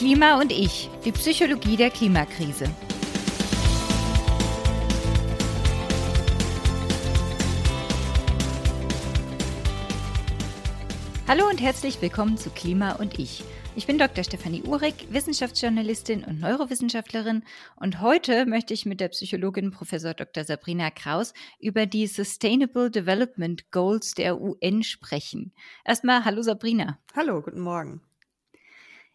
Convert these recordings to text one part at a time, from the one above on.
Klima und ich, die Psychologie der Klimakrise. Hallo und herzlich willkommen zu Klima und ich. Ich bin Dr. Stefanie Uhrig, Wissenschaftsjournalistin und Neurowissenschaftlerin und heute möchte ich mit der Psychologin Prof. Dr. Sabrina Kraus über die Sustainable Development Goals der UN sprechen. Erstmal hallo Sabrina. Hallo, guten Morgen.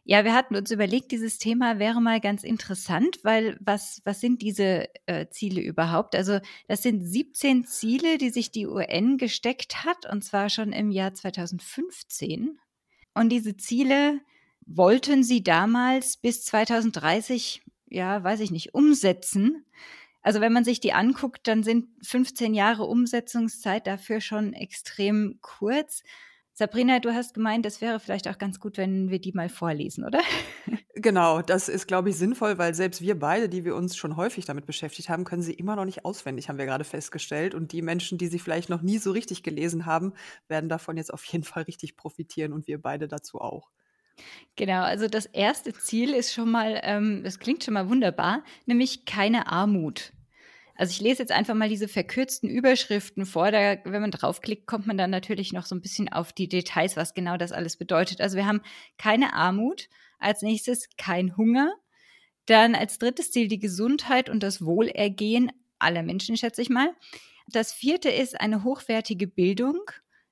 Ja, wir hatten uns überlegt, dieses Thema wäre mal ganz interessant, weil was, was sind diese äh, Ziele überhaupt? Also das sind 17 Ziele, die sich die UN gesteckt hat, und zwar schon im Jahr 2015. Und diese Ziele wollten sie damals bis 2030, ja, weiß ich nicht, umsetzen. Also wenn man sich die anguckt, dann sind 15 Jahre Umsetzungszeit dafür schon extrem kurz. Sabrina, du hast gemeint, es wäre vielleicht auch ganz gut, wenn wir die mal vorlesen, oder? Genau, das ist, glaube ich, sinnvoll, weil selbst wir beide, die wir uns schon häufig damit beschäftigt haben, können sie immer noch nicht auswendig, haben wir gerade festgestellt. Und die Menschen, die sie vielleicht noch nie so richtig gelesen haben, werden davon jetzt auf jeden Fall richtig profitieren und wir beide dazu auch. Genau, also das erste Ziel ist schon mal, ähm, das klingt schon mal wunderbar, nämlich keine Armut. Also ich lese jetzt einfach mal diese verkürzten Überschriften vor. Da, wenn man draufklickt, kommt man dann natürlich noch so ein bisschen auf die Details, was genau das alles bedeutet. Also wir haben keine Armut, als nächstes kein Hunger, dann als drittes Ziel die Gesundheit und das Wohlergehen aller Menschen, schätze ich mal. Das vierte ist eine hochwertige Bildung.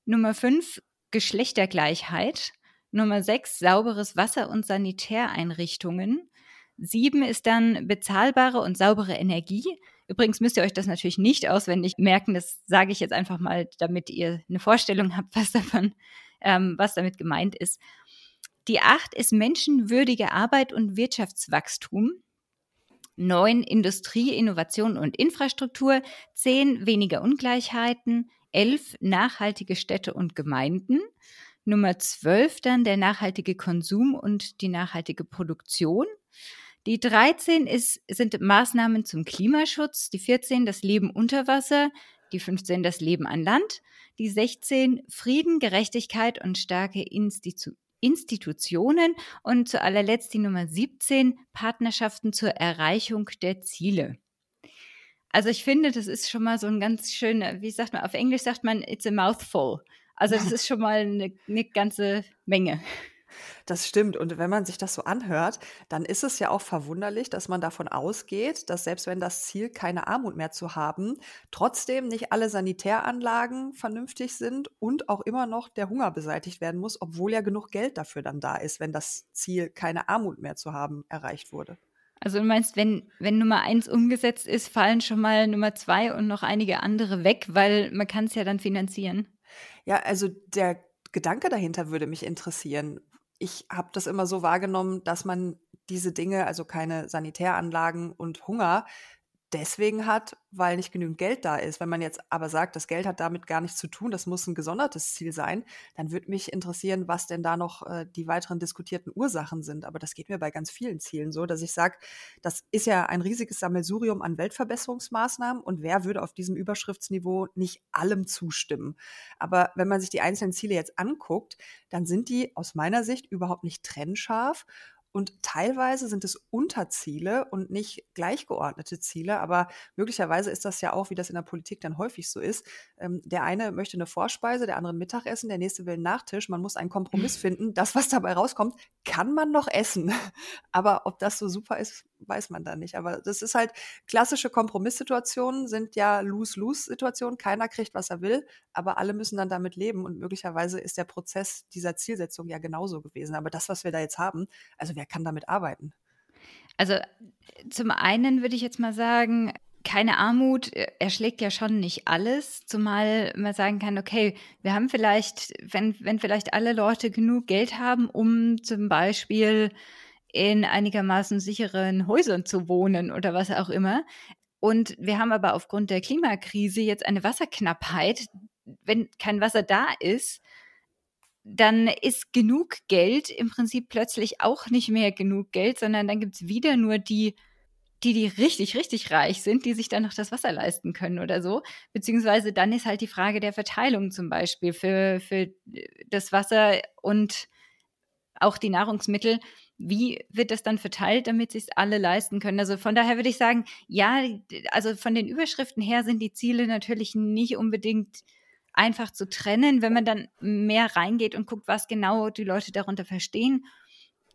Nummer fünf Geschlechtergleichheit. Nummer sechs sauberes Wasser und Sanitäreinrichtungen. Sieben ist dann bezahlbare und saubere Energie. Übrigens müsst ihr euch das natürlich nicht auswendig merken. Das sage ich jetzt einfach mal, damit ihr eine Vorstellung habt, was davon, ähm, was damit gemeint ist. Die acht ist menschenwürdige Arbeit und Wirtschaftswachstum. Neun Industrie, Innovation und Infrastruktur. Zehn weniger Ungleichheiten. Elf nachhaltige Städte und Gemeinden. Nummer zwölf dann der nachhaltige Konsum und die nachhaltige Produktion. Die 13 ist, sind Maßnahmen zum Klimaschutz, die 14 das Leben unter Wasser, die 15 das Leben an Land, die 16 Frieden, Gerechtigkeit und starke Institu Institutionen und zu allerletzt die Nummer 17 Partnerschaften zur Erreichung der Ziele. Also ich finde, das ist schon mal so ein ganz schöner, wie sagt man, auf Englisch sagt man, it's a mouthful. Also das ist schon mal eine, eine ganze Menge. Das stimmt. Und wenn man sich das so anhört, dann ist es ja auch verwunderlich, dass man davon ausgeht, dass selbst wenn das Ziel, keine Armut mehr zu haben, trotzdem nicht alle Sanitäranlagen vernünftig sind und auch immer noch der Hunger beseitigt werden muss, obwohl ja genug Geld dafür dann da ist, wenn das Ziel, keine Armut mehr zu haben, erreicht wurde. Also du meinst, wenn, wenn Nummer eins umgesetzt ist, fallen schon mal Nummer zwei und noch einige andere weg, weil man kann es ja dann finanzieren. Ja, also der Gedanke dahinter würde mich interessieren ich habe das immer so wahrgenommen, dass man diese Dinge, also keine Sanitäranlagen und Hunger, deswegen hat, weil nicht genügend Geld da ist. Wenn man jetzt aber sagt, das Geld hat damit gar nichts zu tun, das muss ein gesondertes Ziel sein, dann würde mich interessieren, was denn da noch äh, die weiteren diskutierten Ursachen sind. Aber das geht mir bei ganz vielen Zielen so, dass ich sage, das ist ja ein riesiges Sammelsurium an Weltverbesserungsmaßnahmen und wer würde auf diesem Überschriftsniveau nicht allem zustimmen? Aber wenn man sich die einzelnen Ziele jetzt anguckt, dann sind die aus meiner Sicht überhaupt nicht trennscharf und teilweise sind es Unterziele und nicht gleichgeordnete Ziele. Aber möglicherweise ist das ja auch, wie das in der Politik dann häufig so ist. Ähm, der eine möchte eine Vorspeise, der andere ein Mittagessen, der nächste will einen Nachtisch. Man muss einen Kompromiss finden. Das, was dabei rauskommt, kann man noch essen. Aber ob das so super ist, weiß man da nicht. Aber das ist halt klassische Kompromisssituationen sind ja Lose-Lose-Situationen. Keiner kriegt, was er will, aber alle müssen dann damit leben. Und möglicherweise ist der Prozess dieser Zielsetzung ja genauso gewesen. Aber das, was wir da jetzt haben, also wer kann damit arbeiten? Also zum einen würde ich jetzt mal sagen, keine Armut erschlägt ja schon nicht alles, zumal man sagen kann, okay, wir haben vielleicht, wenn, wenn vielleicht alle Leute genug Geld haben, um zum Beispiel in einigermaßen sicheren Häusern zu wohnen oder was auch immer. Und wir haben aber aufgrund der Klimakrise jetzt eine Wasserknappheit. Wenn kein Wasser da ist, dann ist genug Geld im Prinzip plötzlich auch nicht mehr genug Geld, sondern dann gibt es wieder nur die, die, die richtig, richtig reich sind, die sich dann noch das Wasser leisten können oder so. Beziehungsweise dann ist halt die Frage der Verteilung zum Beispiel für, für das Wasser und auch die Nahrungsmittel wie wird das dann verteilt, damit sich alle leisten können? Also von daher würde ich sagen, ja, also von den Überschriften her sind die Ziele natürlich nicht unbedingt einfach zu trennen. Wenn man dann mehr reingeht und guckt, was genau die Leute darunter verstehen,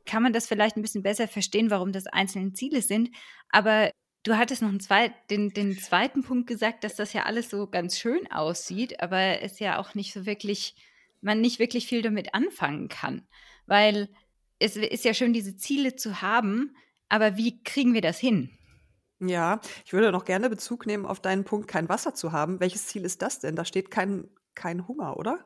kann man das vielleicht ein bisschen besser verstehen, warum das einzelne Ziele sind. Aber du hattest noch zweit, den, den zweiten Punkt gesagt, dass das ja alles so ganz schön aussieht, aber es ja auch nicht so wirklich, man nicht wirklich viel damit anfangen kann. Weil es ist ja schön, diese Ziele zu haben, aber wie kriegen wir das hin? Ja, ich würde noch gerne Bezug nehmen auf deinen Punkt, kein Wasser zu haben. Welches Ziel ist das denn? Da steht kein, kein Hunger, oder?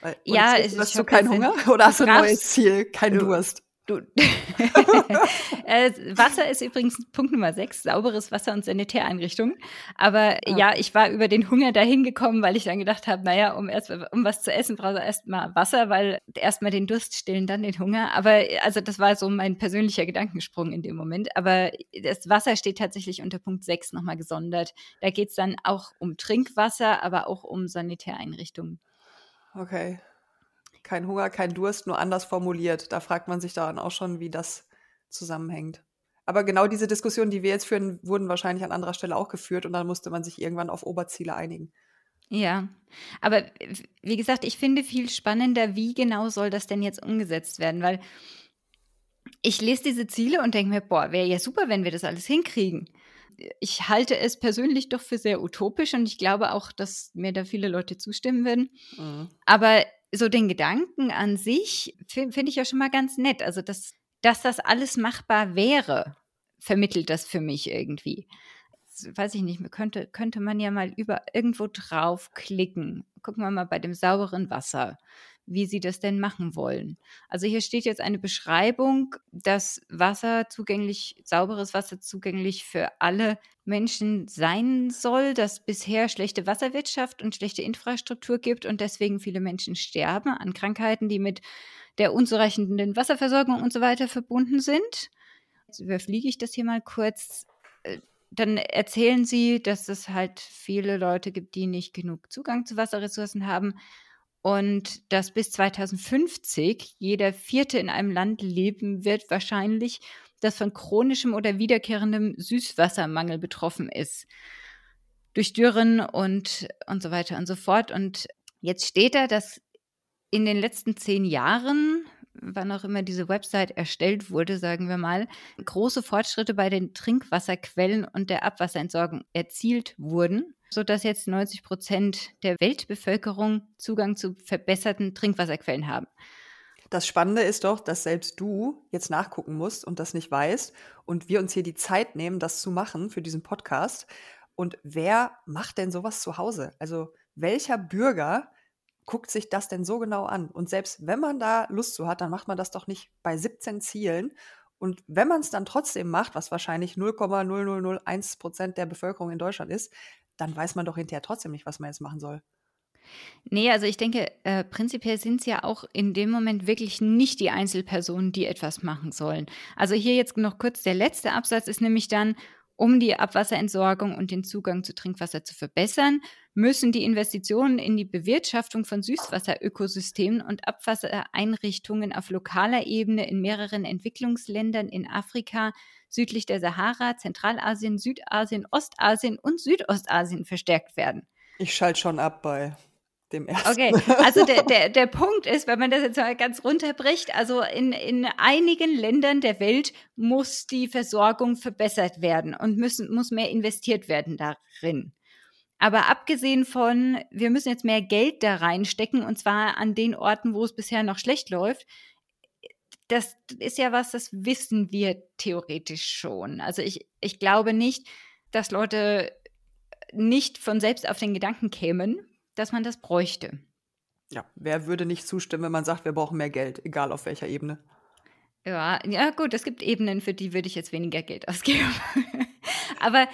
Weil, ja, es hast du keinen Hunger oder hast du ein neues Ziel, kein Durst? Du, äh, Wasser ist übrigens Punkt Nummer sechs, sauberes Wasser und Sanitäreinrichtungen. Aber ja. ja. ich war über den Hunger dahin gekommen, weil ich dann gedacht habe, naja, um erst um was zu essen, brauchst du erstmal Wasser, weil erstmal den Durst stillen, dann den Hunger. Aber also das war so mein persönlicher Gedankensprung in dem Moment. Aber das Wasser steht tatsächlich unter Punkt sechs nochmal gesondert. Da geht es dann auch um Trinkwasser, aber auch um Sanitäreinrichtungen. Okay kein Hunger, kein Durst, nur anders formuliert. Da fragt man sich dann auch schon, wie das zusammenhängt. Aber genau diese Diskussionen, die wir jetzt führen, wurden wahrscheinlich an anderer Stelle auch geführt und dann musste man sich irgendwann auf Oberziele einigen. Ja, aber wie gesagt, ich finde viel spannender, wie genau soll das denn jetzt umgesetzt werden, weil ich lese diese Ziele und denke mir, boah, wäre ja super, wenn wir das alles hinkriegen. Ich halte es persönlich doch für sehr utopisch und ich glaube auch, dass mir da viele Leute zustimmen würden. Mhm. Aber so den Gedanken an sich finde find ich ja schon mal ganz nett. Also, dass, dass das alles machbar wäre, vermittelt das für mich irgendwie. weiß ich nicht, könnte, könnte man ja mal über irgendwo draufklicken. Gucken wir mal bei dem sauberen Wasser wie sie das denn machen wollen. Also hier steht jetzt eine Beschreibung, dass Wasser zugänglich, sauberes Wasser zugänglich für alle Menschen sein soll, dass bisher schlechte Wasserwirtschaft und schlechte Infrastruktur gibt und deswegen viele Menschen sterben an Krankheiten, die mit der unzureichenden Wasserversorgung und so weiter verbunden sind. Jetzt überfliege ich das hier mal kurz. Äh, dann erzählen sie, dass es halt viele Leute gibt, die nicht genug Zugang zu Wasserressourcen haben und dass bis 2050 jeder Vierte in einem Land leben wird, wahrscheinlich, das von chronischem oder wiederkehrendem Süßwassermangel betroffen ist. Durch Dürren und, und so weiter und so fort. Und jetzt steht da, dass in den letzten zehn Jahren wann auch immer diese Website erstellt wurde, sagen wir mal, große Fortschritte bei den Trinkwasserquellen und der Abwasserentsorgung erzielt wurden, sodass jetzt 90 Prozent der Weltbevölkerung Zugang zu verbesserten Trinkwasserquellen haben. Das Spannende ist doch, dass selbst du jetzt nachgucken musst und das nicht weißt und wir uns hier die Zeit nehmen, das zu machen für diesen Podcast. Und wer macht denn sowas zu Hause? Also welcher Bürger guckt sich das denn so genau an? Und selbst wenn man da Lust zu hat, dann macht man das doch nicht bei 17 Zielen. Und wenn man es dann trotzdem macht, was wahrscheinlich 0,0001 Prozent der Bevölkerung in Deutschland ist, dann weiß man doch hinterher trotzdem nicht, was man jetzt machen soll. Nee, also ich denke, äh, prinzipiell sind es ja auch in dem Moment wirklich nicht die Einzelpersonen, die etwas machen sollen. Also hier jetzt noch kurz der letzte Absatz ist nämlich dann, um die Abwasserentsorgung und den Zugang zu Trinkwasser zu verbessern, müssen die Investitionen in die Bewirtschaftung von Süßwasserökosystemen und Abwassereinrichtungen auf lokaler Ebene in mehreren Entwicklungsländern in Afrika, südlich der Sahara, Zentralasien, Südasien, Ostasien und Südostasien verstärkt werden. Ich schalte schon ab bei dem ersten. Okay, also der, der, der Punkt ist, wenn man das jetzt mal ganz runterbricht, also in, in einigen Ländern der Welt muss die Versorgung verbessert werden und müssen, muss mehr investiert werden darin. Aber abgesehen von, wir müssen jetzt mehr Geld da reinstecken und zwar an den Orten, wo es bisher noch schlecht läuft, das ist ja was, das wissen wir theoretisch schon. Also ich, ich glaube nicht, dass Leute nicht von selbst auf den Gedanken kämen, dass man das bräuchte. Ja, wer würde nicht zustimmen, wenn man sagt, wir brauchen mehr Geld, egal auf welcher Ebene? Ja, ja gut, es gibt Ebenen, für die würde ich jetzt weniger Geld ausgeben. Aber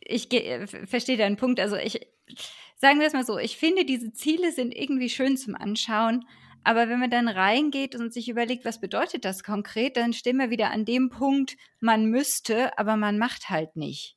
ich verstehe deinen Punkt. Also ich sagen wir es mal so, ich finde, diese Ziele sind irgendwie schön zum Anschauen. Aber wenn man dann reingeht und sich überlegt, was bedeutet das konkret, dann stehen wir wieder an dem Punkt, man müsste, aber man macht halt nicht.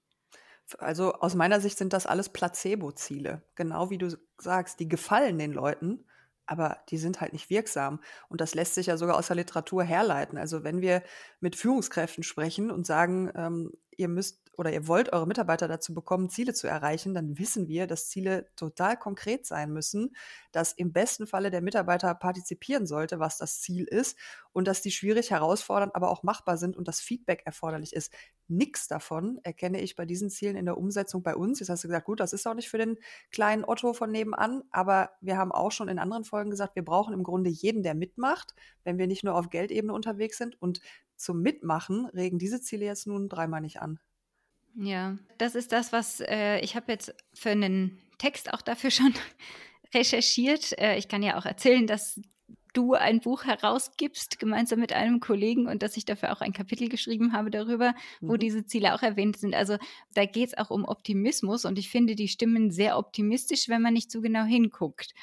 Also aus meiner Sicht sind das alles Placebo-Ziele. Genau wie du sagst, die gefallen den Leuten, aber die sind halt nicht wirksam. Und das lässt sich ja sogar aus der Literatur herleiten. Also wenn wir mit Führungskräften sprechen und sagen, ähm, ihr müsst oder ihr wollt eure Mitarbeiter dazu bekommen, Ziele zu erreichen, dann wissen wir, dass Ziele total konkret sein müssen, dass im besten Falle der Mitarbeiter partizipieren sollte, was das Ziel ist und dass die schwierig, herausfordernd, aber auch machbar sind und das Feedback erforderlich ist. Nichts davon erkenne ich bei diesen Zielen in der Umsetzung bei uns. Jetzt hast du gesagt, gut, das ist auch nicht für den kleinen Otto von nebenan, aber wir haben auch schon in anderen Folgen gesagt, wir brauchen im Grunde jeden, der mitmacht, wenn wir nicht nur auf Geldebene unterwegs sind und zum Mitmachen regen diese Ziele jetzt nun dreimal nicht an. Ja, das ist das, was äh, ich habe jetzt für einen Text auch dafür schon recherchiert. Äh, ich kann ja auch erzählen, dass du ein Buch herausgibst, gemeinsam mit einem Kollegen und dass ich dafür auch ein Kapitel geschrieben habe darüber, wo mhm. diese Ziele auch erwähnt sind. Also da geht es auch um Optimismus und ich finde die Stimmen sehr optimistisch, wenn man nicht so genau hinguckt.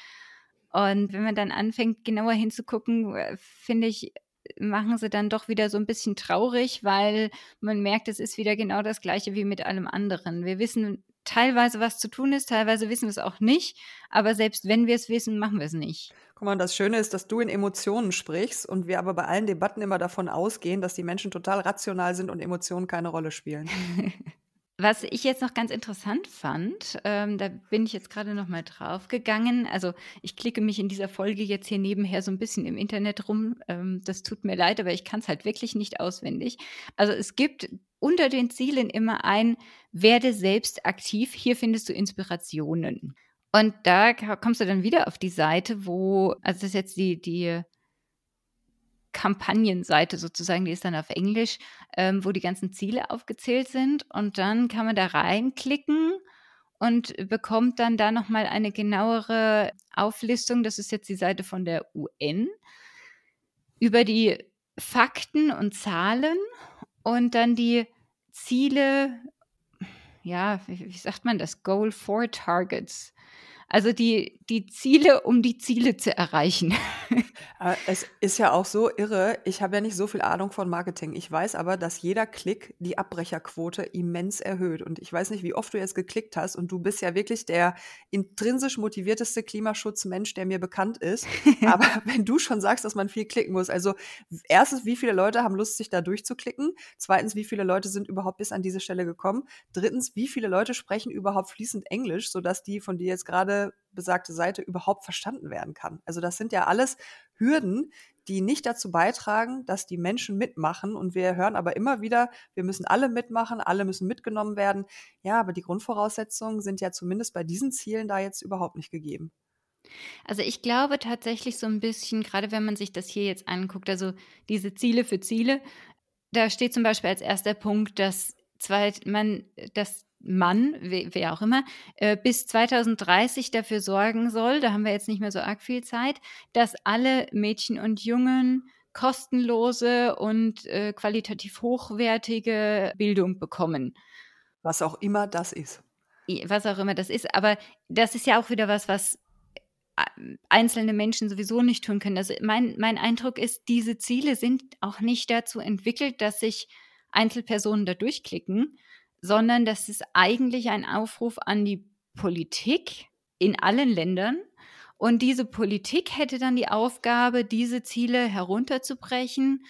Und wenn man dann anfängt, genauer hinzugucken, äh, finde ich, machen sie dann doch wieder so ein bisschen traurig, weil man merkt, es ist wieder genau das Gleiche wie mit allem anderen. Wir wissen teilweise, was zu tun ist, teilweise wissen wir es auch nicht, aber selbst wenn wir es wissen, machen wir es nicht. Guck mal, das Schöne ist, dass du in Emotionen sprichst und wir aber bei allen Debatten immer davon ausgehen, dass die Menschen total rational sind und Emotionen keine Rolle spielen. Was ich jetzt noch ganz interessant fand, ähm, da bin ich jetzt gerade noch mal drauf gegangen. Also ich klicke mich in dieser Folge jetzt hier nebenher so ein bisschen im Internet rum. Ähm, das tut mir leid, aber ich kann es halt wirklich nicht auswendig. Also es gibt unter den Zielen immer ein Werde selbst aktiv. Hier findest du Inspirationen. Und da kommst du dann wieder auf die Seite, wo, also das ist jetzt die, die Kampagnenseite sozusagen, die ist dann auf Englisch, ähm, wo die ganzen Ziele aufgezählt sind. Und dann kann man da reinklicken und bekommt dann da nochmal eine genauere Auflistung. Das ist jetzt die Seite von der UN über die Fakten und Zahlen und dann die Ziele, ja, wie, wie sagt man das? Goal for Targets. Also die, die Ziele, um die Ziele zu erreichen. es ist ja auch so irre. Ich habe ja nicht so viel Ahnung von Marketing. Ich weiß aber, dass jeder Klick die Abbrecherquote immens erhöht. Und ich weiß nicht, wie oft du jetzt geklickt hast. Und du bist ja wirklich der intrinsisch motivierteste Klimaschutzmensch, der mir bekannt ist. aber wenn du schon sagst, dass man viel klicken muss, also erstens, wie viele Leute haben Lust, sich da durchzuklicken? Zweitens, wie viele Leute sind überhaupt bis an diese Stelle gekommen? Drittens, wie viele Leute sprechen überhaupt fließend Englisch, sodass die von dir jetzt gerade besagte Seite überhaupt verstanden werden kann. Also das sind ja alles Hürden, die nicht dazu beitragen, dass die Menschen mitmachen. Und wir hören aber immer wieder, wir müssen alle mitmachen, alle müssen mitgenommen werden. Ja, aber die Grundvoraussetzungen sind ja zumindest bei diesen Zielen da jetzt überhaupt nicht gegeben. Also ich glaube tatsächlich so ein bisschen, gerade wenn man sich das hier jetzt anguckt, also diese Ziele für Ziele, da steht zum Beispiel als erster Punkt, dass zwei, man, dass Mann, wer auch immer, äh, bis 2030 dafür sorgen soll, da haben wir jetzt nicht mehr so arg viel Zeit, dass alle Mädchen und Jungen kostenlose und äh, qualitativ hochwertige Bildung bekommen. Was auch immer das ist. Was auch immer das ist. Aber das ist ja auch wieder was, was äh, einzelne Menschen sowieso nicht tun können. Also mein, mein Eindruck ist, diese Ziele sind auch nicht dazu entwickelt, dass sich Einzelpersonen da durchklicken, sondern das ist eigentlich ein Aufruf an die Politik in allen Ländern. Und diese Politik hätte dann die Aufgabe, diese Ziele herunterzubrechen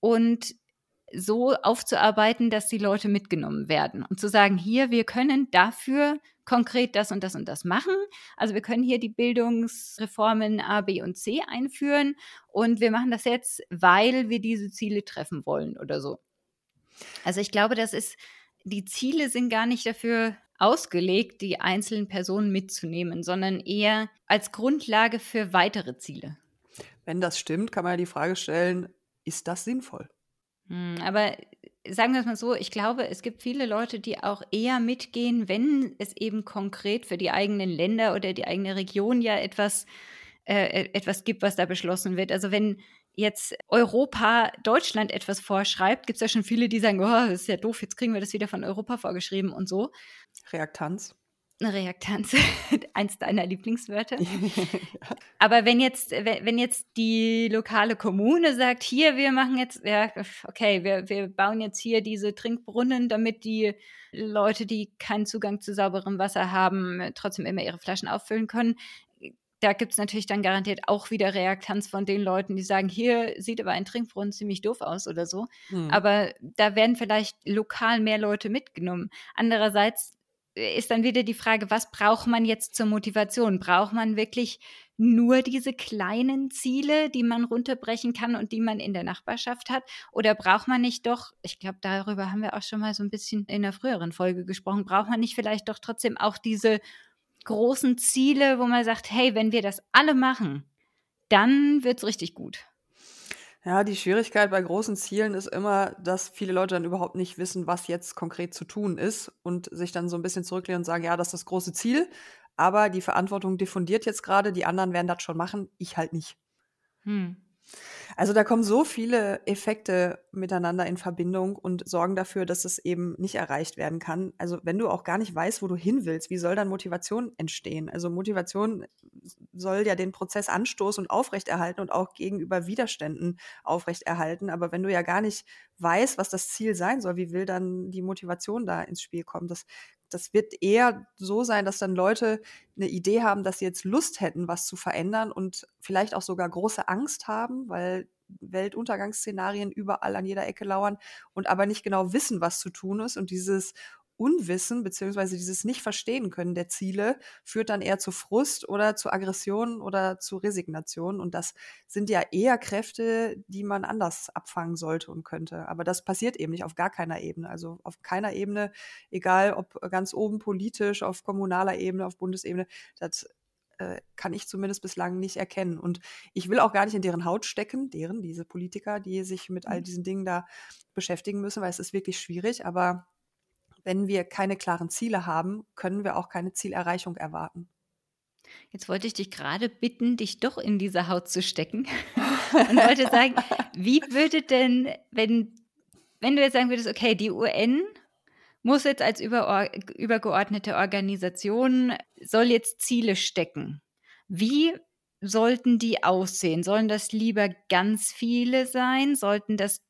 und so aufzuarbeiten, dass die Leute mitgenommen werden und zu sagen, hier, wir können dafür konkret das und das und das machen. Also wir können hier die Bildungsreformen A, B und C einführen und wir machen das jetzt, weil wir diese Ziele treffen wollen oder so. Also ich glaube, das ist die Ziele sind gar nicht dafür ausgelegt, die einzelnen Personen mitzunehmen, sondern eher als Grundlage für weitere Ziele. Wenn das stimmt, kann man ja die Frage stellen, ist das sinnvoll? Hm, aber sagen wir es mal so, ich glaube, es gibt viele Leute, die auch eher mitgehen, wenn es eben konkret für die eigenen Länder oder die eigene Region ja etwas, äh, etwas gibt, was da beschlossen wird. Also wenn jetzt Europa Deutschland etwas vorschreibt, gibt es ja schon viele, die sagen, oh, das ist ja doof, jetzt kriegen wir das wieder von Europa vorgeschrieben und so. Reaktanz. Eine Reaktanz, eins deiner Lieblingswörter. ja. Aber wenn jetzt, wenn jetzt die lokale Kommune sagt, hier, wir machen jetzt, ja, okay, wir, wir bauen jetzt hier diese Trinkbrunnen, damit die Leute, die keinen Zugang zu sauberem Wasser haben, trotzdem immer ihre Flaschen auffüllen können, da gibt es natürlich dann garantiert auch wieder Reaktanz von den Leuten, die sagen, hier sieht aber ein Trinkbrunnen ziemlich doof aus oder so. Mhm. Aber da werden vielleicht lokal mehr Leute mitgenommen. Andererseits ist dann wieder die Frage, was braucht man jetzt zur Motivation? Braucht man wirklich nur diese kleinen Ziele, die man runterbrechen kann und die man in der Nachbarschaft hat? Oder braucht man nicht doch, ich glaube, darüber haben wir auch schon mal so ein bisschen in der früheren Folge gesprochen, braucht man nicht vielleicht doch trotzdem auch diese großen Ziele, wo man sagt, hey, wenn wir das alle machen, dann wird es richtig gut? Ja, die Schwierigkeit bei großen Zielen ist immer, dass viele Leute dann überhaupt nicht wissen, was jetzt konkret zu tun ist und sich dann so ein bisschen zurücklehnen und sagen, ja, das ist das große Ziel, aber die Verantwortung diffundiert jetzt gerade, die anderen werden das schon machen, ich halt nicht. Hm. Also da kommen so viele Effekte miteinander in Verbindung und sorgen dafür, dass es eben nicht erreicht werden kann. Also wenn du auch gar nicht weißt, wo du hin willst, wie soll dann Motivation entstehen? Also Motivation soll ja den Prozess anstoßen und aufrechterhalten und auch gegenüber Widerständen aufrechterhalten. Aber wenn du ja gar nicht weißt, was das Ziel sein soll, wie will dann die Motivation da ins Spiel kommen? Das das wird eher so sein, dass dann Leute eine Idee haben, dass sie jetzt Lust hätten, was zu verändern und vielleicht auch sogar große Angst haben, weil Weltuntergangsszenarien überall an jeder Ecke lauern und aber nicht genau wissen, was zu tun ist. Und dieses Unwissen beziehungsweise dieses Nicht-Verstehen können der Ziele führt dann eher zu Frust oder zu Aggression oder zu Resignation. Und das sind ja eher Kräfte, die man anders abfangen sollte und könnte. Aber das passiert eben nicht auf gar keiner Ebene. Also auf keiner Ebene, egal ob ganz oben politisch, auf kommunaler Ebene, auf Bundesebene, das äh, kann ich zumindest bislang nicht erkennen. Und ich will auch gar nicht in deren Haut stecken, deren, diese Politiker, die sich mit all mhm. diesen Dingen da beschäftigen müssen, weil es ist wirklich schwierig. Aber wenn wir keine klaren Ziele haben, können wir auch keine Zielerreichung erwarten. Jetzt wollte ich dich gerade bitten, dich doch in diese Haut zu stecken und wollte sagen, wie würde denn, wenn, wenn du jetzt sagen würdest, okay, die UN muss jetzt als über, übergeordnete Organisation, soll jetzt Ziele stecken. Wie sollten die aussehen? Sollen das lieber ganz viele sein? Sollten das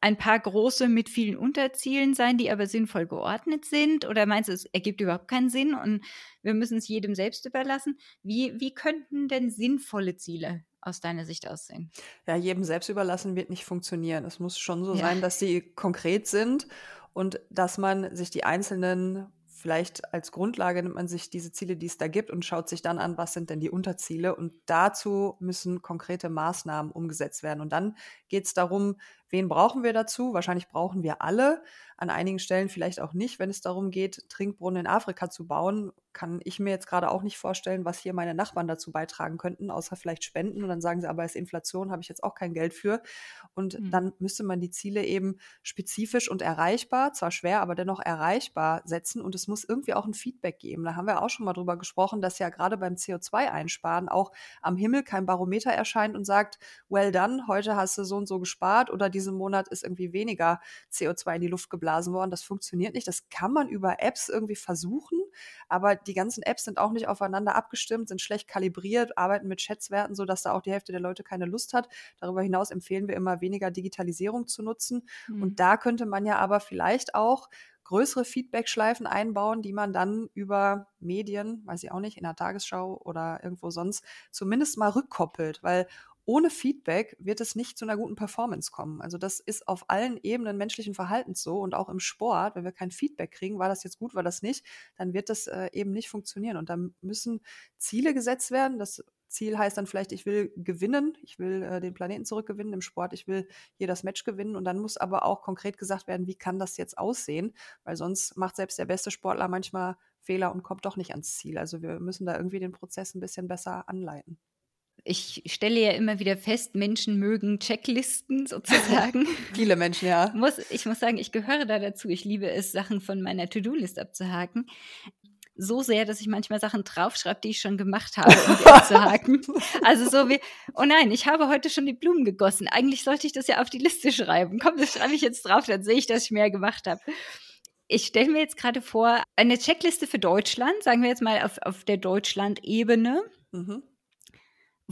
ein paar große mit vielen Unterzielen sein, die aber sinnvoll geordnet sind? Oder meinst du, es ergibt überhaupt keinen Sinn und wir müssen es jedem selbst überlassen? Wie, wie könnten denn sinnvolle Ziele aus deiner Sicht aussehen? Ja, jedem selbst überlassen wird nicht funktionieren. Es muss schon so ja. sein, dass sie konkret sind und dass man sich die einzelnen vielleicht als Grundlage nimmt man sich diese Ziele, die es da gibt und schaut sich dann an, was sind denn die Unterziele und dazu müssen konkrete Maßnahmen umgesetzt werden. Und dann geht es darum, wen brauchen wir dazu? Wahrscheinlich brauchen wir alle, an einigen Stellen vielleicht auch nicht, wenn es darum geht, Trinkbrunnen in Afrika zu bauen, kann ich mir jetzt gerade auch nicht vorstellen, was hier meine Nachbarn dazu beitragen könnten, außer vielleicht Spenden. Und dann sagen sie, aber es ist Inflation, habe ich jetzt auch kein Geld für. Und mhm. dann müsste man die Ziele eben spezifisch und erreichbar, zwar schwer, aber dennoch erreichbar setzen. Und es muss irgendwie auch ein Feedback geben. Da haben wir auch schon mal drüber gesprochen, dass ja gerade beim CO2-Einsparen auch am Himmel kein Barometer erscheint und sagt, well done, heute hast du so und so gespart oder diesen Monat ist irgendwie weniger CO2 in die Luft geblasen worden. Das funktioniert nicht. Das kann man über Apps irgendwie versuchen, aber die ganzen Apps sind auch nicht aufeinander abgestimmt, sind schlecht kalibriert, arbeiten mit Schätzwerten, sodass da auch die Hälfte der Leute keine Lust hat. Darüber hinaus empfehlen wir immer weniger Digitalisierung zu nutzen. Mhm. Und da könnte man ja aber vielleicht auch größere Feedback-Schleifen einbauen, die man dann über Medien, weiß ich auch nicht, in der Tagesschau oder irgendwo sonst zumindest mal rückkoppelt, weil ohne Feedback wird es nicht zu einer guten Performance kommen. Also das ist auf allen Ebenen menschlichen Verhaltens so und auch im Sport, wenn wir kein Feedback kriegen, war das jetzt gut, war das nicht, dann wird das äh, eben nicht funktionieren. Und dann müssen Ziele gesetzt werden. Das Ziel heißt dann vielleicht, ich will gewinnen, ich will äh, den Planeten zurückgewinnen im Sport, ich will hier das Match gewinnen und dann muss aber auch konkret gesagt werden, wie kann das jetzt aussehen, weil sonst macht selbst der beste Sportler manchmal Fehler und kommt doch nicht ans Ziel. Also wir müssen da irgendwie den Prozess ein bisschen besser anleiten ich stelle ja immer wieder fest, Menschen mögen Checklisten sozusagen. Viele Menschen, ja. Muss, ich muss sagen, ich gehöre da dazu. Ich liebe es, Sachen von meiner To-Do-List abzuhaken. So sehr, dass ich manchmal Sachen draufschreibe, die ich schon gemacht habe, um sie abzuhaken. Also so wie, oh nein, ich habe heute schon die Blumen gegossen. Eigentlich sollte ich das ja auf die Liste schreiben. Komm, das schreibe ich jetzt drauf, dann sehe ich, dass ich mehr gemacht habe. Ich stelle mir jetzt gerade vor, eine Checkliste für Deutschland, sagen wir jetzt mal auf, auf der Deutschland-Ebene. Mhm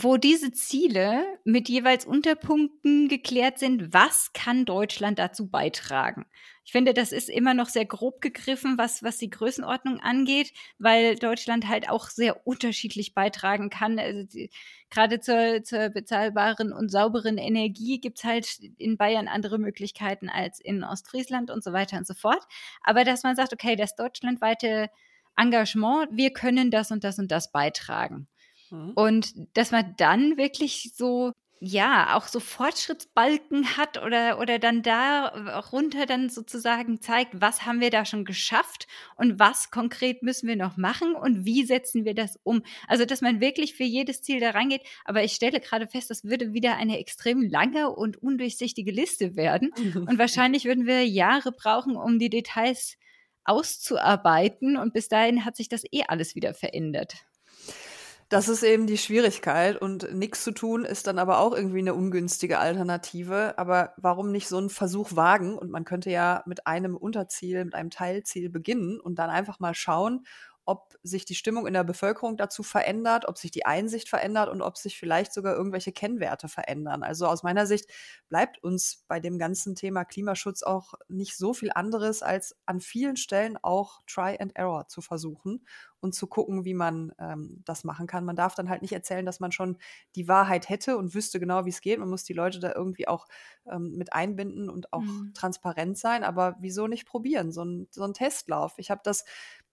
wo diese Ziele mit jeweils Unterpunkten geklärt sind, was kann Deutschland dazu beitragen. Ich finde, das ist immer noch sehr grob gegriffen, was, was die Größenordnung angeht, weil Deutschland halt auch sehr unterschiedlich beitragen kann. Also die, gerade zur, zur bezahlbaren und sauberen Energie gibt's halt in Bayern andere Möglichkeiten als in Ostfriesland und so weiter und so fort. Aber dass man sagt, okay, das deutschlandweite Engagement, wir können das und das und das beitragen. Mhm. Und dass man dann wirklich so ja, auch so Fortschrittsbalken hat oder, oder dann da runter dann sozusagen zeigt, was haben wir da schon geschafft und was konkret müssen wir noch machen und wie setzen wir das um. Also, dass man wirklich für jedes Ziel da reingeht. Aber ich stelle gerade fest, das würde wieder eine extrem lange und undurchsichtige Liste werden. Und wahrscheinlich würden wir Jahre brauchen, um die Details auszuarbeiten. Und bis dahin hat sich das eh alles wieder verändert. Das ist eben die Schwierigkeit und nichts zu tun ist dann aber auch irgendwie eine ungünstige Alternative. Aber warum nicht so einen Versuch wagen? Und man könnte ja mit einem Unterziel, mit einem Teilziel beginnen und dann einfach mal schauen, ob sich die Stimmung in der Bevölkerung dazu verändert, ob sich die Einsicht verändert und ob sich vielleicht sogar irgendwelche Kennwerte verändern. Also aus meiner Sicht bleibt uns bei dem ganzen Thema Klimaschutz auch nicht so viel anderes, als an vielen Stellen auch Try and Error zu versuchen und zu gucken, wie man ähm, das machen kann. Man darf dann halt nicht erzählen, dass man schon die Wahrheit hätte und wüsste genau, wie es geht. Man muss die Leute da irgendwie auch ähm, mit einbinden und auch mhm. transparent sein. Aber wieso nicht probieren? So ein, so ein Testlauf. Ich habe das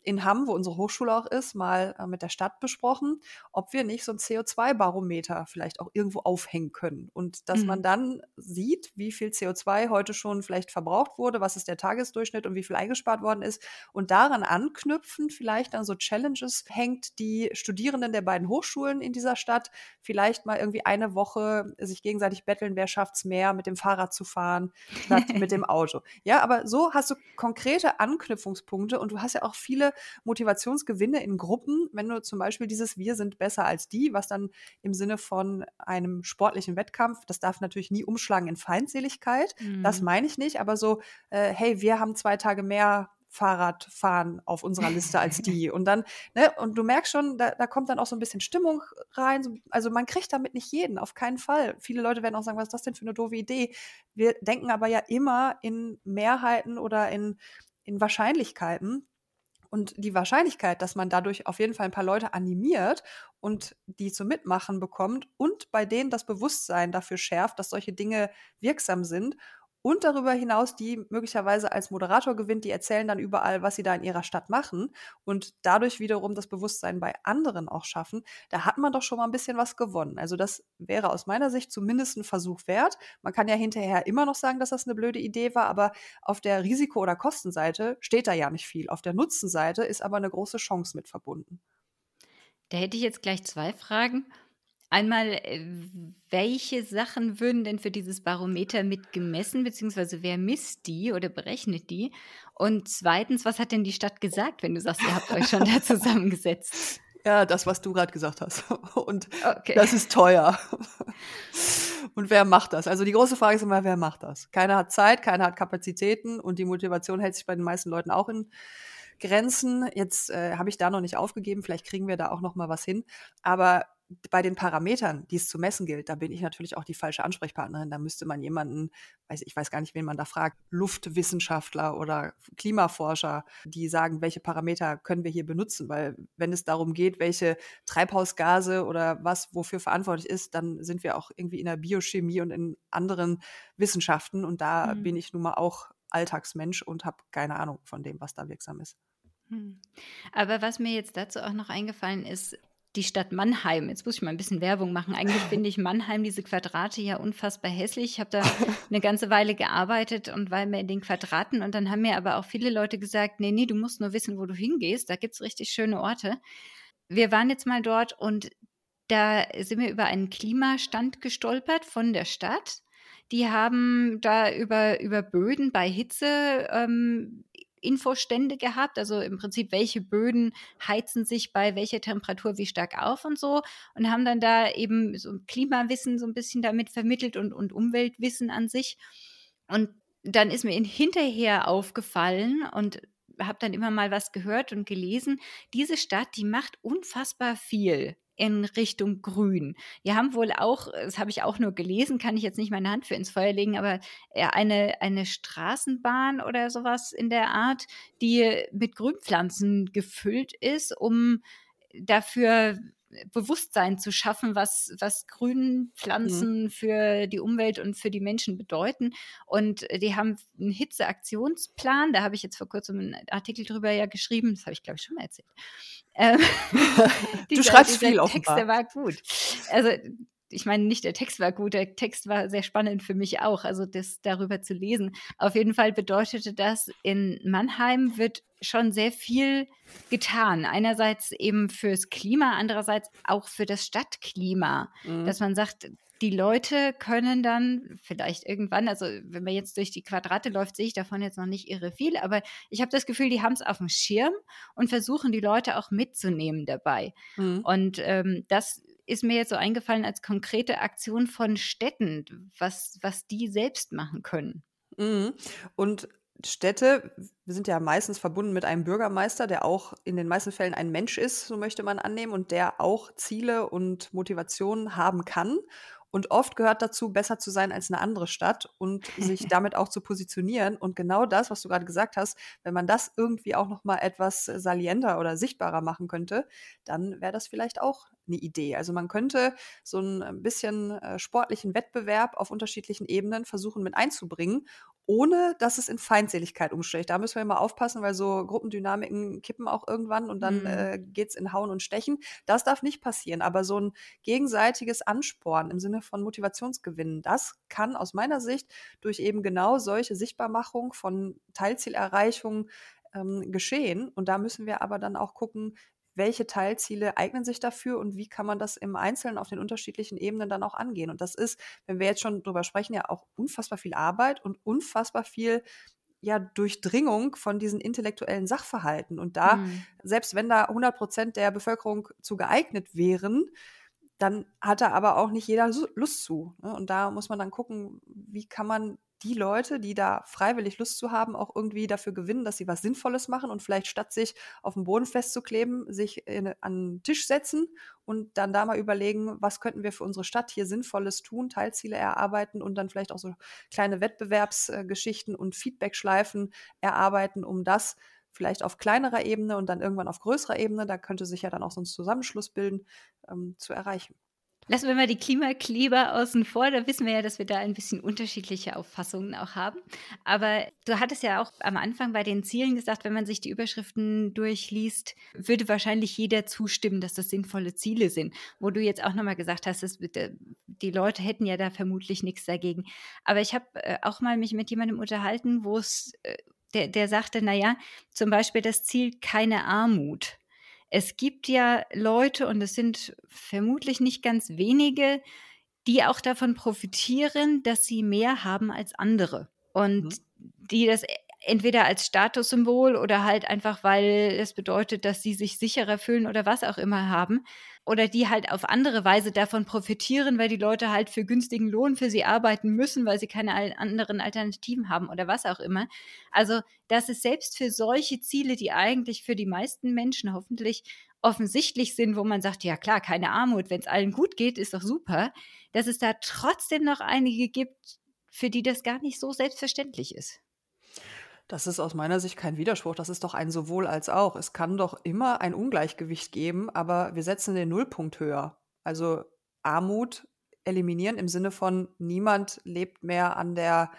in Hamm, wo unsere Hochschule auch ist, mal äh, mit der Stadt besprochen, ob wir nicht so ein CO2-Barometer vielleicht auch irgendwo aufhängen können. Und dass mhm. man dann sieht, wie viel CO2 heute schon vielleicht verbraucht wurde, was ist der Tagesdurchschnitt und wie viel eingespart worden ist. Und daran anknüpfen vielleicht dann so Challenges hängt, die Studierenden der beiden Hochschulen in dieser Stadt vielleicht mal irgendwie eine Woche sich gegenseitig betteln, wer schafft es mehr, mit dem Fahrrad zu fahren, statt mit dem Auto. Ja, aber so hast du konkrete Anknüpfungspunkte und du hast ja auch viele Motivationsgewinne in Gruppen, wenn du zum Beispiel dieses Wir sind besser als die, was dann im Sinne von einem sportlichen Wettkampf, das darf natürlich nie umschlagen in Feindseligkeit, mhm. das meine ich nicht, aber so, äh, hey, wir haben zwei Tage mehr Fahrradfahren auf unserer Liste als die. Und dann, ne, und du merkst schon, da, da kommt dann auch so ein bisschen Stimmung rein. Also man kriegt damit nicht jeden, auf keinen Fall. Viele Leute werden auch sagen, was ist das denn für eine doofe Idee? Wir denken aber ja immer in Mehrheiten oder in, in Wahrscheinlichkeiten. Und die Wahrscheinlichkeit, dass man dadurch auf jeden Fall ein paar Leute animiert und die zum Mitmachen bekommt und bei denen das Bewusstsein dafür schärft, dass solche Dinge wirksam sind und darüber hinaus die möglicherweise als Moderator gewinnt, die erzählen dann überall, was sie da in ihrer Stadt machen und dadurch wiederum das Bewusstsein bei anderen auch schaffen, da hat man doch schon mal ein bisschen was gewonnen. Also das wäre aus meiner Sicht zumindest ein Versuch wert. Man kann ja hinterher immer noch sagen, dass das eine blöde Idee war, aber auf der Risiko- oder Kostenseite steht da ja nicht viel. Auf der Nutzenseite ist aber eine große Chance mit verbunden. Da hätte ich jetzt gleich zwei Fragen. Einmal, äh, welche Sachen würden denn für dieses Barometer mit gemessen, beziehungsweise wer misst die oder berechnet die? Und zweitens, was hat denn die Stadt gesagt, wenn du sagst, ihr habt euch schon da zusammengesetzt? Ja, das, was du gerade gesagt hast. Und okay. das ist teuer. Und wer macht das? Also die große Frage ist immer, wer macht das? Keiner hat Zeit, keiner hat Kapazitäten und die Motivation hält sich bei den meisten Leuten auch in Grenzen. Jetzt äh, habe ich da noch nicht aufgegeben, vielleicht kriegen wir da auch noch mal was hin. Aber bei den Parametern, die es zu messen gilt, da bin ich natürlich auch die falsche Ansprechpartnerin. Da müsste man jemanden, weiß, ich weiß gar nicht, wen man da fragt, Luftwissenschaftler oder Klimaforscher, die sagen, welche Parameter können wir hier benutzen. Weil wenn es darum geht, welche Treibhausgase oder was wofür verantwortlich ist, dann sind wir auch irgendwie in der Biochemie und in anderen Wissenschaften. Und da mhm. bin ich nun mal auch Alltagsmensch und habe keine Ahnung von dem, was da wirksam ist. Hm. Aber was mir jetzt dazu auch noch eingefallen ist, die Stadt Mannheim. Jetzt muss ich mal ein bisschen Werbung machen. Eigentlich finde ich Mannheim, diese Quadrate ja unfassbar hässlich. Ich habe da eine ganze Weile gearbeitet und war mir in den Quadraten. Und dann haben mir aber auch viele Leute gesagt, nee, nee, du musst nur wissen, wo du hingehst. Da gibt es richtig schöne Orte. Wir waren jetzt mal dort und da sind wir über einen Klimastand gestolpert von der Stadt. Die haben da über, über Böden bei Hitze ähm, Infostände gehabt, also im Prinzip, welche Böden heizen sich bei welcher Temperatur wie stark auf und so und haben dann da eben so Klimawissen so ein bisschen damit vermittelt und, und Umweltwissen an sich. Und dann ist mir hinterher aufgefallen und habe dann immer mal was gehört und gelesen. Diese Stadt, die macht unfassbar viel in Richtung Grün. Die haben wohl auch, das habe ich auch nur gelesen, kann ich jetzt nicht meine Hand für ins Feuer legen, aber eine, eine Straßenbahn oder sowas in der Art, die mit Grünpflanzen gefüllt ist, um dafür Bewusstsein zu schaffen, was, was Grünpflanzen mhm. für die Umwelt und für die Menschen bedeuten. Und die haben einen Hitzeaktionsplan, da habe ich jetzt vor kurzem einen Artikel drüber ja geschrieben, das habe ich glaube ich schon mal erzählt. Ähm, du schreibst viel Text, offenbar. der war gut. Also ich meine, nicht der Text war gut, der Text war sehr spannend für mich auch, also das darüber zu lesen. Auf jeden Fall bedeutete das, in Mannheim wird schon sehr viel getan. Einerseits eben fürs Klima, andererseits auch für das Stadtklima, mhm. dass man sagt, die Leute können dann vielleicht irgendwann, also wenn man jetzt durch die Quadrate läuft, sehe ich davon jetzt noch nicht irre viel, aber ich habe das Gefühl, die haben es auf dem Schirm und versuchen die Leute auch mitzunehmen dabei. Mhm. Und ähm, das ist mir jetzt so eingefallen als konkrete Aktion von Städten, was, was die selbst machen können. Mhm. Und Städte, wir sind ja meistens verbunden mit einem Bürgermeister, der auch in den meisten Fällen ein Mensch ist, so möchte man annehmen, und der auch Ziele und Motivationen haben kann. Und oft gehört dazu, besser zu sein als eine andere Stadt und sich damit auch zu positionieren. Und genau das, was du gerade gesagt hast, wenn man das irgendwie auch noch mal etwas salienter oder sichtbarer machen könnte, dann wäre das vielleicht auch eine Idee. Also man könnte so ein bisschen äh, sportlichen Wettbewerb auf unterschiedlichen Ebenen versuchen mit einzubringen ohne dass es in Feindseligkeit umschlägt. Da müssen wir immer aufpassen, weil so Gruppendynamiken kippen auch irgendwann und dann mhm. äh, geht es in Hauen und Stechen. Das darf nicht passieren. Aber so ein gegenseitiges Ansporn im Sinne von Motivationsgewinnen, das kann aus meiner Sicht durch eben genau solche Sichtbarmachung von Teilzielerreichung ähm, geschehen. Und da müssen wir aber dann auch gucken, welche Teilziele eignen sich dafür und wie kann man das im Einzelnen auf den unterschiedlichen Ebenen dann auch angehen. Und das ist, wenn wir jetzt schon drüber sprechen, ja auch unfassbar viel Arbeit und unfassbar viel ja, Durchdringung von diesen intellektuellen Sachverhalten. Und da, mhm. selbst wenn da 100 Prozent der Bevölkerung zu geeignet wären, dann hat da aber auch nicht jeder Lust zu. Ne? Und da muss man dann gucken, wie kann man die Leute, die da freiwillig Lust zu haben, auch irgendwie dafür gewinnen, dass sie was Sinnvolles machen und vielleicht statt sich auf dem Boden festzukleben, sich in, an den Tisch setzen und dann da mal überlegen, was könnten wir für unsere Stadt hier Sinnvolles tun, Teilziele erarbeiten und dann vielleicht auch so kleine Wettbewerbsgeschichten und Feedbackschleifen erarbeiten, um das vielleicht auf kleinerer Ebene und dann irgendwann auf größerer Ebene, da könnte sich ja dann auch so ein Zusammenschluss bilden, ähm, zu erreichen. Lassen wir mal die Klimakleber außen vor. Da wissen wir ja, dass wir da ein bisschen unterschiedliche Auffassungen auch haben. Aber du hattest ja auch am Anfang bei den Zielen gesagt, wenn man sich die Überschriften durchliest, würde wahrscheinlich jeder zustimmen, dass das sinnvolle Ziele sind. Wo du jetzt auch nochmal gesagt hast, dass die Leute hätten ja da vermutlich nichts dagegen. Aber ich habe äh, auch mal mich mit jemandem unterhalten, wo es, äh, der, der sagte, naja, zum Beispiel das Ziel keine Armut es gibt ja Leute, und es sind vermutlich nicht ganz wenige, die auch davon profitieren, dass sie mehr haben als andere. Und mhm. die das entweder als Statussymbol oder halt einfach, weil es bedeutet, dass sie sich sicherer fühlen oder was auch immer haben. Oder die halt auf andere Weise davon profitieren, weil die Leute halt für günstigen Lohn für sie arbeiten müssen, weil sie keine anderen Alternativen haben oder was auch immer. Also, dass es selbst für solche Ziele, die eigentlich für die meisten Menschen hoffentlich offensichtlich sind, wo man sagt, ja klar, keine Armut, wenn es allen gut geht, ist doch super, dass es da trotzdem noch einige gibt, für die das gar nicht so selbstverständlich ist. Das ist aus meiner Sicht kein Widerspruch. Das ist doch ein sowohl als auch. Es kann doch immer ein Ungleichgewicht geben, aber wir setzen den Nullpunkt höher. Also Armut eliminieren im Sinne von niemand lebt mehr an der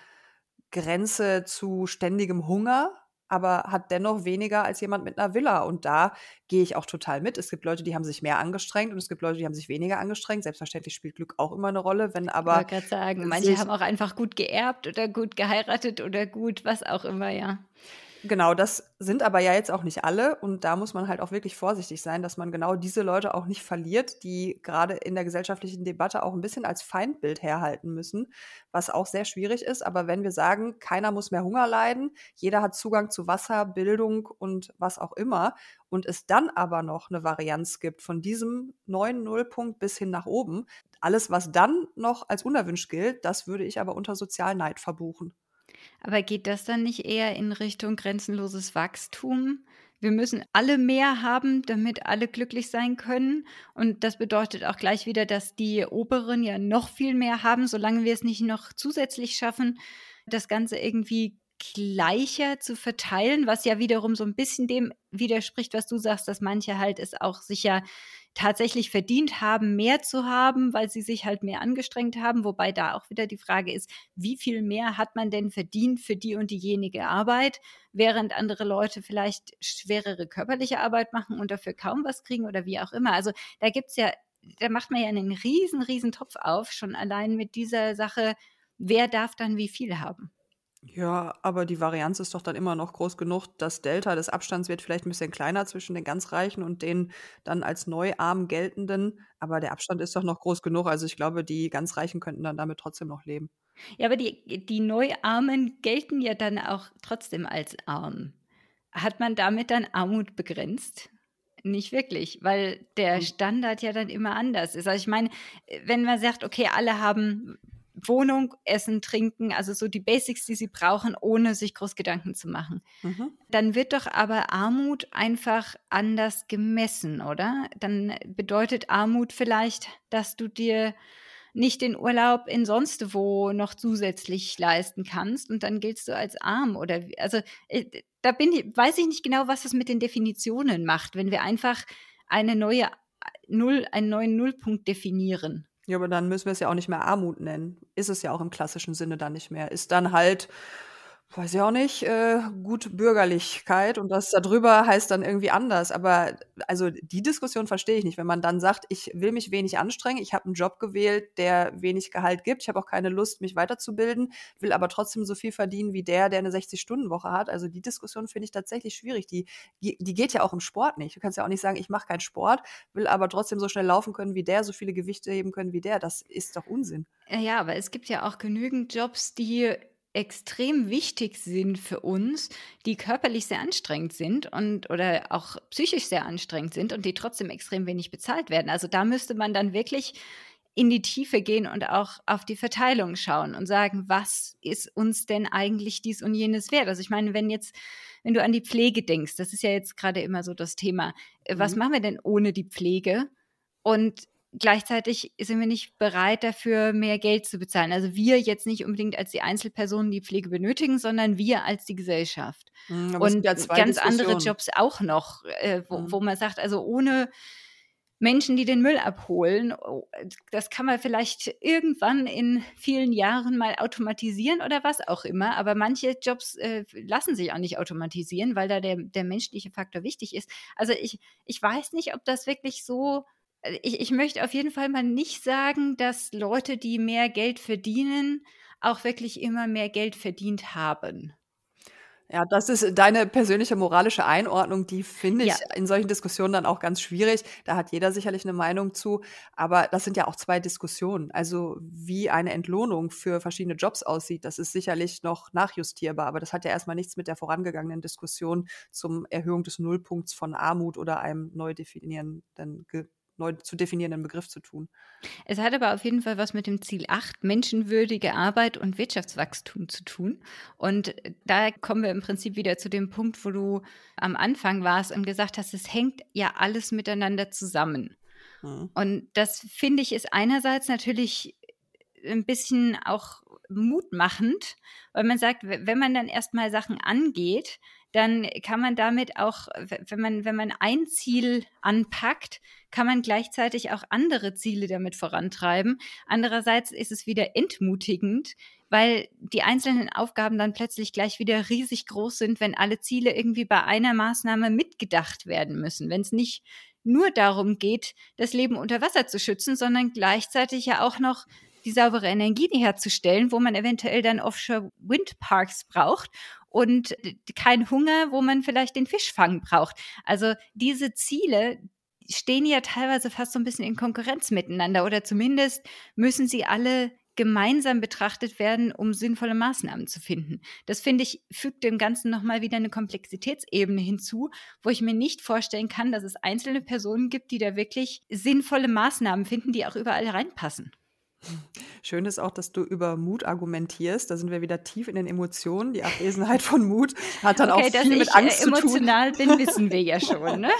Grenze zu ständigem Hunger, aber hat dennoch weniger als jemand mit einer Villa. Und da gehe ich auch total mit. Es gibt Leute, die haben sich mehr angestrengt und es gibt Leute, die haben sich weniger angestrengt. Selbstverständlich spielt Glück auch immer eine Rolle, wenn aber. Ich gerade sagen, manche haben auch einfach gut geerbt oder gut geheiratet oder gut, was auch immer, ja. Genau, das sind aber ja jetzt auch nicht alle und da muss man halt auch wirklich vorsichtig sein, dass man genau diese Leute auch nicht verliert, die gerade in der gesellschaftlichen Debatte auch ein bisschen als Feindbild herhalten müssen, was auch sehr schwierig ist. Aber wenn wir sagen, keiner muss mehr Hunger leiden, jeder hat Zugang zu Wasser, Bildung und was auch immer und es dann aber noch eine Varianz gibt von diesem neuen Nullpunkt bis hin nach oben, alles, was dann noch als unerwünscht gilt, das würde ich aber unter Sozialneid verbuchen. Aber geht das dann nicht eher in Richtung grenzenloses Wachstum? wir müssen alle mehr haben, damit alle glücklich sein können. Und das bedeutet auch gleich wieder, dass die Oberen ja noch viel mehr haben, solange wir es nicht noch zusätzlich schaffen, das Ganze irgendwie gleicher zu verteilen, was ja wiederum so ein bisschen dem widerspricht, was du sagst, dass manche halt es auch sicher tatsächlich verdient haben, mehr zu haben, weil sie sich halt mehr angestrengt haben. Wobei da auch wieder die Frage ist, wie viel mehr hat man denn verdient für die und diejenige Arbeit, während andere Leute vielleicht schwerere körperliche Arbeit machen und dafür kaum was kriegen oder wie auch immer. Also da gibt es ja, da macht man ja einen riesen, riesen Topf auf, schon allein mit dieser Sache, wer darf dann wie viel haben. Ja, aber die Varianz ist doch dann immer noch groß genug. Das Delta des Abstands wird vielleicht ein bisschen kleiner zwischen den ganz Reichen und den dann als neu arm geltenden, aber der Abstand ist doch noch groß genug. Also, ich glaube, die ganz Reichen könnten dann damit trotzdem noch leben. Ja, aber die die Neuarmen gelten ja dann auch trotzdem als arm. Hat man damit dann Armut begrenzt? Nicht wirklich, weil der hm. Standard ja dann immer anders ist. Also, ich meine, wenn man sagt: „Okay, alle haben Wohnung, Essen, Trinken, also so die Basics, die sie brauchen, ohne sich groß Gedanken zu machen. Mhm. Dann wird doch aber Armut einfach anders gemessen, oder? Dann bedeutet Armut vielleicht, dass du dir nicht den Urlaub in sonst wo noch zusätzlich leisten kannst und dann giltst du als arm oder also äh, da bin ich, weiß ich nicht genau, was das mit den Definitionen macht, wenn wir einfach eine neue Null, einen neuen Nullpunkt definieren. Ja, aber dann müssen wir es ja auch nicht mehr Armut nennen. Ist es ja auch im klassischen Sinne dann nicht mehr. Ist dann halt weiß ich auch nicht, äh, gut Bürgerlichkeit und das darüber heißt dann irgendwie anders. Aber also die Diskussion verstehe ich nicht, wenn man dann sagt, ich will mich wenig anstrengen, ich habe einen Job gewählt, der wenig Gehalt gibt, ich habe auch keine Lust, mich weiterzubilden, will aber trotzdem so viel verdienen wie der, der eine 60-Stunden-Woche hat. Also die Diskussion finde ich tatsächlich schwierig. Die, die geht ja auch im Sport nicht. Du kannst ja auch nicht sagen, ich mache keinen Sport, will aber trotzdem so schnell laufen können wie der, so viele Gewichte heben können wie der. Das ist doch Unsinn. Ja, aber es gibt ja auch genügend Jobs, die extrem wichtig sind für uns, die körperlich sehr anstrengend sind und oder auch psychisch sehr anstrengend sind und die trotzdem extrem wenig bezahlt werden. Also da müsste man dann wirklich in die Tiefe gehen und auch auf die Verteilung schauen und sagen, was ist uns denn eigentlich dies und jenes wert? Also ich meine, wenn jetzt, wenn du an die Pflege denkst, das ist ja jetzt gerade immer so das Thema, äh, was mhm. machen wir denn ohne die Pflege? Und gleichzeitig sind wir nicht bereit dafür, mehr Geld zu bezahlen. Also wir jetzt nicht unbedingt als die Einzelpersonen, die Pflege benötigen, sondern wir als die Gesellschaft. Mhm, und ja ganz andere Jobs auch noch, äh, wo, mhm. wo man sagt, also ohne Menschen, die den Müll abholen. Oh, das kann man vielleicht irgendwann in vielen Jahren mal automatisieren oder was auch immer. Aber manche Jobs äh, lassen sich auch nicht automatisieren, weil da der, der menschliche Faktor wichtig ist. Also ich, ich weiß nicht, ob das wirklich so ich, ich möchte auf jeden Fall mal nicht sagen, dass Leute, die mehr Geld verdienen, auch wirklich immer mehr Geld verdient haben. Ja, das ist deine persönliche moralische Einordnung, die finde ich ja. in solchen Diskussionen dann auch ganz schwierig. Da hat jeder sicherlich eine Meinung zu. Aber das sind ja auch zwei Diskussionen. Also wie eine Entlohnung für verschiedene Jobs aussieht, das ist sicherlich noch nachjustierbar. Aber das hat ja erstmal nichts mit der vorangegangenen Diskussion zum Erhöhung des Nullpunkts von Armut oder einem neu definierenden neu zu definierenden Begriff zu tun. Es hat aber auf jeden Fall was mit dem Ziel 8, menschenwürdige Arbeit und Wirtschaftswachstum zu tun. Und da kommen wir im Prinzip wieder zu dem Punkt, wo du am Anfang warst und gesagt hast, es hängt ja alles miteinander zusammen. Mhm. Und das finde ich ist einerseits natürlich ein bisschen auch mutmachend, weil man sagt, wenn man dann erstmal Sachen angeht, dann kann man damit auch, wenn man, wenn man ein Ziel anpackt, kann man gleichzeitig auch andere Ziele damit vorantreiben. Andererseits ist es wieder entmutigend, weil die einzelnen Aufgaben dann plötzlich gleich wieder riesig groß sind, wenn alle Ziele irgendwie bei einer Maßnahme mitgedacht werden müssen. Wenn es nicht nur darum geht, das Leben unter Wasser zu schützen, sondern gleichzeitig ja auch noch die saubere Energie herzustellen, wo man eventuell dann Offshore Windparks braucht und kein Hunger, wo man vielleicht den Fischfang braucht. Also diese Ziele, stehen ja teilweise fast so ein bisschen in Konkurrenz miteinander oder zumindest müssen sie alle gemeinsam betrachtet werden, um sinnvolle Maßnahmen zu finden. Das finde ich, fügt dem Ganzen nochmal wieder eine Komplexitätsebene hinzu, wo ich mir nicht vorstellen kann, dass es einzelne Personen gibt, die da wirklich sinnvolle Maßnahmen finden, die auch überall reinpassen. Schön ist auch, dass du über Mut argumentierst. Da sind wir wieder tief in den Emotionen. Die Abwesenheit von Mut hat dann okay, auch viel mit Angst zu tun. emotional bin, wissen wir ja schon. Ne?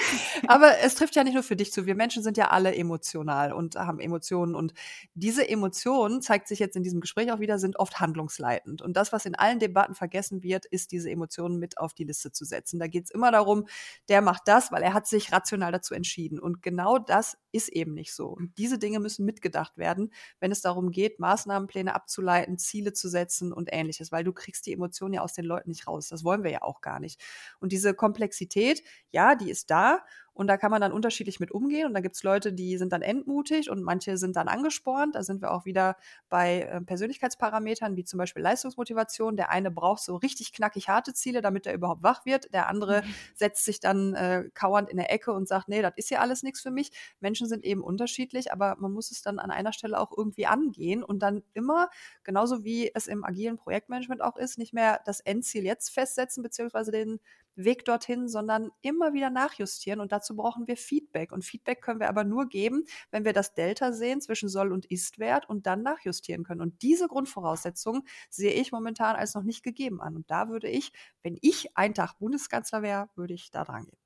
Aber es trifft ja nicht nur für dich zu. Wir Menschen sind ja alle emotional und haben Emotionen. Und diese Emotionen, zeigt sich jetzt in diesem Gespräch auch wieder, sind oft handlungsleitend. Und das, was in allen Debatten vergessen wird, ist, diese Emotionen mit auf die Liste zu setzen. Da geht es immer darum, der macht das, weil er hat sich rational dazu entschieden. Und genau das ist eben nicht so. Und diese Dinge müssen mitgedacht werden, wenn es darum geht, Maßnahmenpläne abzuleiten, Ziele zu setzen und ähnliches, weil du kriegst die Emotionen ja aus den Leuten nicht raus. Das wollen wir ja auch gar nicht. Und diese Komplexität, ja, die ist da und da kann man dann unterschiedlich mit umgehen. Und da gibt es Leute, die sind dann entmutigt und manche sind dann angespornt. Da sind wir auch wieder bei äh, Persönlichkeitsparametern, wie zum Beispiel Leistungsmotivation. Der eine braucht so richtig knackig harte Ziele, damit er überhaupt wach wird. Der andere mhm. setzt sich dann äh, kauernd in der Ecke und sagt, nee, das ist ja alles nichts für mich. Menschen sind eben unterschiedlich, aber man muss es dann an einer Stelle auch irgendwie angehen und dann immer, genauso wie es im agilen Projektmanagement auch ist, nicht mehr das Endziel jetzt festsetzen, beziehungsweise den Weg dorthin, sondern immer wieder nachjustieren. Und dazu brauchen wir Feedback. Und Feedback können wir aber nur geben, wenn wir das Delta sehen zwischen Soll- und Ist-Wert und dann nachjustieren können. Und diese Grundvoraussetzungen sehe ich momentan als noch nicht gegeben an. Und da würde ich, wenn ich ein Tag Bundeskanzler wäre, würde ich da dran gehen.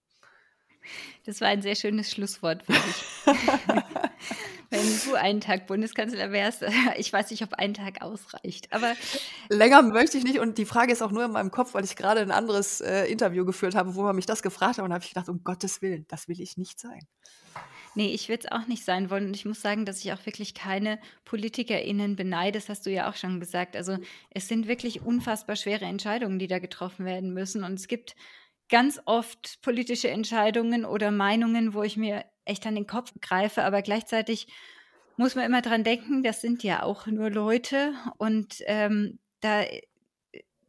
Das war ein sehr schönes Schlusswort für dich. Wenn du einen Tag Bundeskanzler wärst, ich weiß nicht, ob ein Tag ausreicht. Aber länger möchte ich nicht. Und die Frage ist auch nur in meinem Kopf, weil ich gerade ein anderes äh, Interview geführt habe, wo man mich das gefragt hat. Und da habe ich gedacht, um Gottes Willen, das will ich nicht sein. Nee, ich will es auch nicht sein wollen. Und ich muss sagen, dass ich auch wirklich keine PolitikerInnen beneide. Das hast du ja auch schon gesagt. Also es sind wirklich unfassbar schwere Entscheidungen, die da getroffen werden müssen. Und es gibt ganz oft politische Entscheidungen oder Meinungen, wo ich mir echt an den Kopf greife, aber gleichzeitig muss man immer dran denken, das sind ja auch nur Leute und ähm, da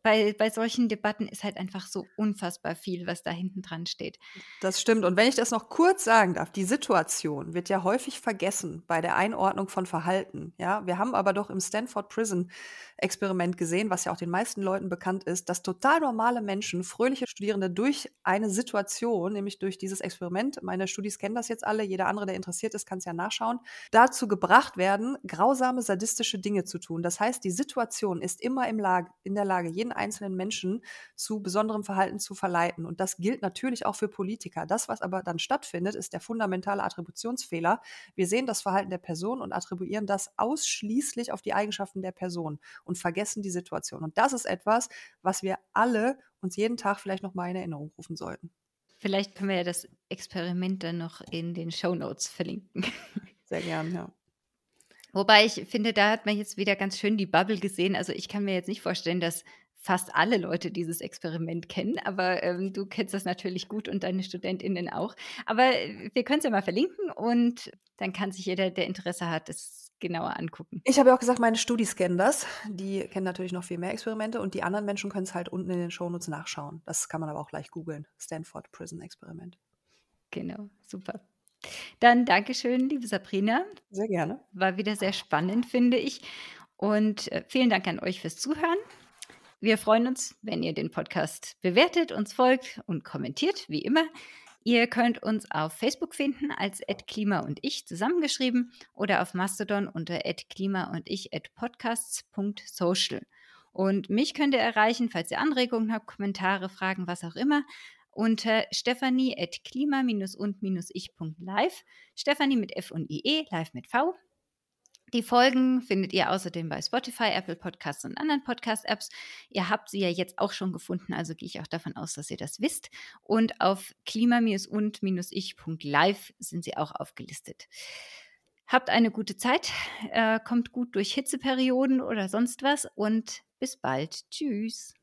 bei, bei solchen Debatten ist halt einfach so unfassbar viel, was da hinten dran steht. Das stimmt. Und wenn ich das noch kurz sagen darf, die Situation wird ja häufig vergessen bei der Einordnung von Verhalten. Ja, wir haben aber doch im Stanford Prison Experiment gesehen, was ja auch den meisten Leuten bekannt ist, dass total normale Menschen, fröhliche Studierende durch eine Situation, nämlich durch dieses Experiment, meine Studis kennen das jetzt alle, jeder andere, der interessiert ist, kann es ja nachschauen, dazu gebracht werden, grausame, sadistische Dinge zu tun. Das heißt, die Situation ist immer im Lage, in der Lage, jeden einzelnen Menschen zu besonderem Verhalten zu verleiten. Und das gilt natürlich auch für Politiker. Das, was aber dann stattfindet, ist der fundamentale Attributionsfehler. Wir sehen das Verhalten der Person und attribuieren das ausschließlich auf die Eigenschaften der Person und vergessen die Situation. Und das ist etwas, was wir alle uns jeden Tag vielleicht noch mal in Erinnerung rufen sollten. Vielleicht können wir ja das Experiment dann noch in den Show Notes verlinken. Sehr gern, ja. Wobei ich finde, da hat man jetzt wieder ganz schön die Bubble gesehen. Also ich kann mir jetzt nicht vorstellen, dass fast alle Leute dieses Experiment kennen, aber ähm, du kennst das natürlich gut und deine StudentInnen auch. Aber äh, wir können es ja mal verlinken und dann kann sich jeder, der Interesse hat, es genauer angucken. Ich habe ja auch gesagt, meine Studis kennen das. Die kennen natürlich noch viel mehr Experimente und die anderen Menschen können es halt unten in den Shownotes nachschauen. Das kann man aber auch gleich googeln. Stanford Prison Experiment. Genau, super. Dann Dankeschön, liebe Sabrina. Sehr gerne. War wieder sehr spannend, finde ich. Und äh, vielen Dank an euch fürs Zuhören. Wir freuen uns, wenn ihr den Podcast bewertet, uns folgt und kommentiert, wie immer. Ihr könnt uns auf Facebook finden als @klima und ich zusammengeschrieben oder auf Mastodon unter @klima und ich @podcasts.social. Und mich könnt ihr erreichen, falls ihr Anregungen habt, Kommentare, Fragen, was auch immer, unter stephanie@klima-und-ich.live. Stephanie mit F und IE, live mit V. Die Folgen findet ihr außerdem bei Spotify, Apple Podcasts und anderen Podcast-Apps. Ihr habt sie ja jetzt auch schon gefunden, also gehe ich auch davon aus, dass ihr das wisst. Und auf klima-und-ich.live sind sie auch aufgelistet. Habt eine gute Zeit, äh, kommt gut durch Hitzeperioden oder sonst was und bis bald. Tschüss.